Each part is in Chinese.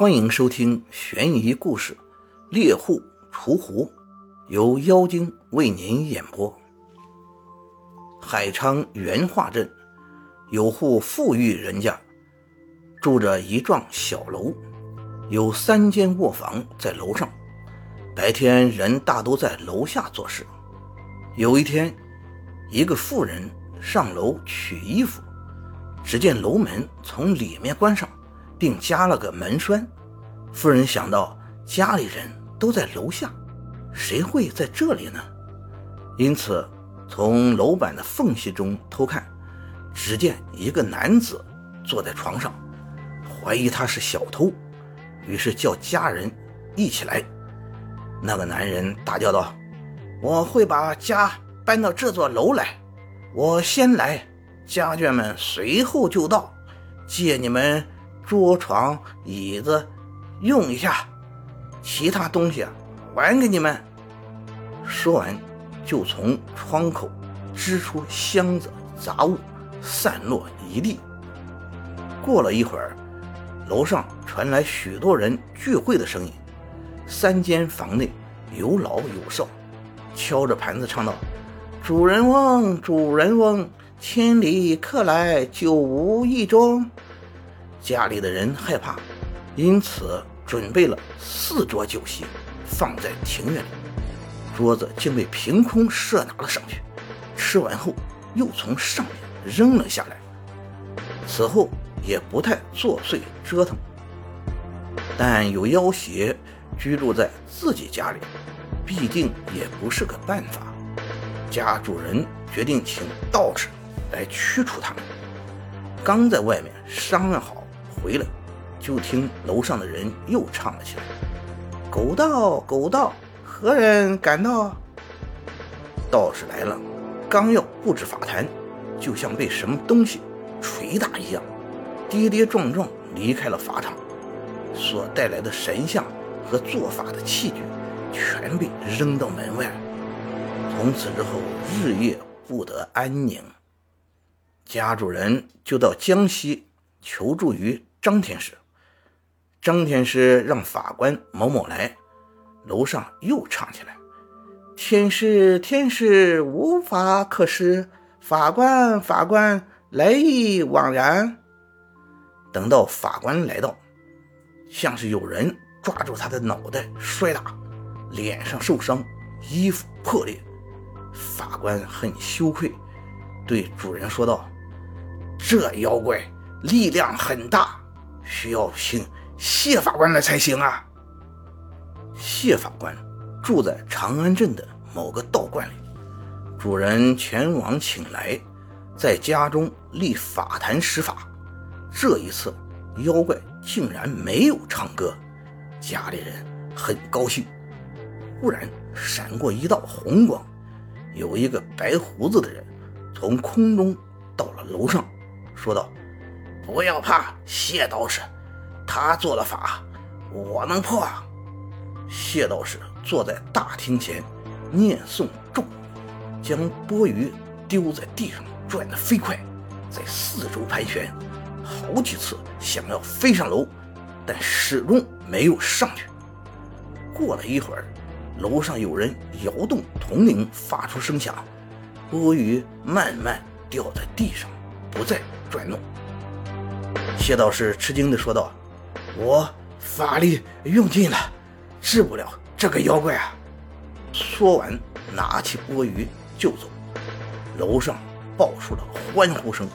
欢迎收听悬疑故事《猎户除狐》，由妖精为您演播。海昌元化镇有户富裕人家，住着一幢小楼，有三间卧房在楼上。白天人大都在楼下做事。有一天，一个妇人上楼取衣服，只见楼门从里面关上。并加了个门栓。夫人想到家里人都在楼下，谁会在这里呢？因此从楼板的缝隙中偷看，只见一个男子坐在床上，怀疑他是小偷，于是叫家人一起来。那个男人大叫道：“我会把家搬到这座楼来，我先来，家眷们随后就到，借你们。”桌床椅子用一下，其他东西还给你们。说完，就从窗口支出箱子杂物，散落一地。过了一会儿，楼上传来许多人聚会的声音。三间房内有老有少，敲着盘子唱道：“主人翁，主人翁，千里客来，酒无一盅。”家里的人害怕，因此准备了四桌酒席，放在庭院里。桌子竟被凭空射拿了上去，吃完后又从上面扔了下来。此后也不太作祟折腾。但有妖邪居住在自己家里，必定也不是个办法。家主人决定请道士来驱除他们。刚在外面商量好。回来，就听楼上的人又唱了起来：“狗道，狗道，何人敢到？”道士来了，刚要布置法坛，就像被什么东西捶打一样，跌跌撞撞离开了法场。所带来的神像和做法的器具，全被扔到门外。从此之后，日夜不得安宁。家主人就到江西求助于。张天师，张天师让法官某某来，楼上又唱起来：“天师，天师，无法可施。法官，法官，来意枉然。”等到法官来到，像是有人抓住他的脑袋摔打，脸上受伤，衣服破裂。法官很羞愧，对主人说道：“这妖怪力量很大。”需要请谢法官来才行啊！谢法官住在长安镇的某个道观里，主人前往请来，在家中立法坛施法。这一次，妖怪竟然没有唱歌，家里人很高兴。忽然闪过一道红光，有一个白胡子的人从空中到了楼上，说道。不要怕，谢道士，他做了法，我能破。谢道士坐在大厅前，念诵咒语，将钵盂丢在地上，转得飞快，在四周盘旋，好几次想要飞上楼，但始终没有上去。过了一会儿，楼上有人摇动铜铃，发出声响，钵盂慢慢掉在地上，不再转动。谢道士吃惊地说道：“我法力用尽了，治不了这个妖怪啊！”说完，拿起钵盂就走。楼上爆出了欢呼声，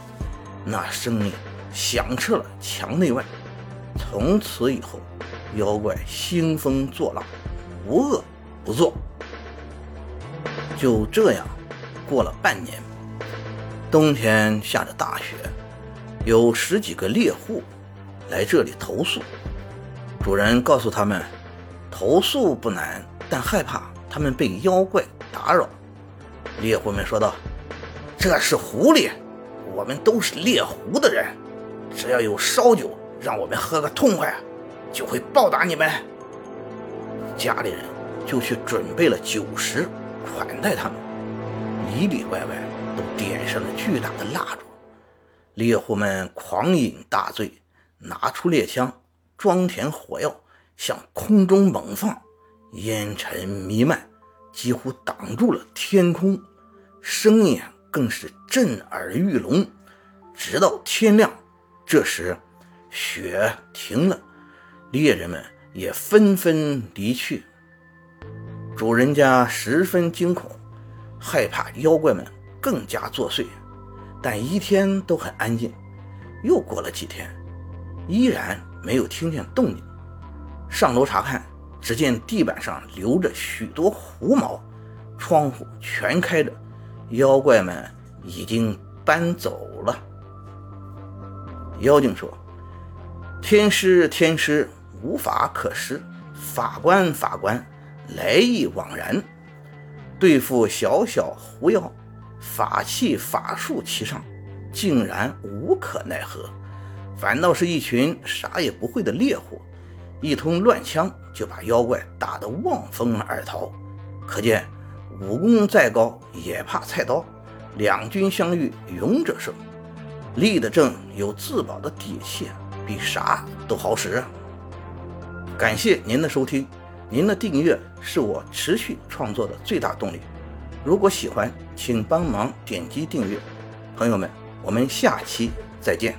那声音响彻了墙内外。从此以后，妖怪兴风作浪，无恶不作。就这样，过了半年，冬天下着大雪。有十几个猎户来这里投诉，主人告诉他们，投诉不难，但害怕他们被妖怪打扰。猎户们说道：“这是狐狸，我们都是猎狐的人，只要有烧酒，让我们喝个痛快，就会报答你们。”家里人就去准备了酒食款待他们，里里外外都点上了巨大的蜡烛。猎户们狂饮大醉，拿出猎枪，装填火药向空中猛放，烟尘弥漫，几乎挡住了天空，声音更是震耳欲聋。直到天亮，这时雪停了，猎人们也纷纷离去。主人家十分惊恐，害怕妖怪们更加作祟，但一天都很安静。又过了几天，依然没有听见动静。上楼查看，只见地板上留着许多狐毛，窗户全开着，妖怪们已经搬走了。妖精说：“天师，天师，无法可施；法官，法官，来意枉然。对付小小狐妖，法器法术齐上。”竟然无可奈何，反倒是一群啥也不会的猎户，一通乱枪就把妖怪打得望风而逃。可见武功再高也怕菜刀，两军相遇勇者胜。立得正有自保的底气，比啥都好使。感谢您的收听，您的订阅是我持续创作的最大动力。如果喜欢，请帮忙点击订阅，朋友们。我们下期再见。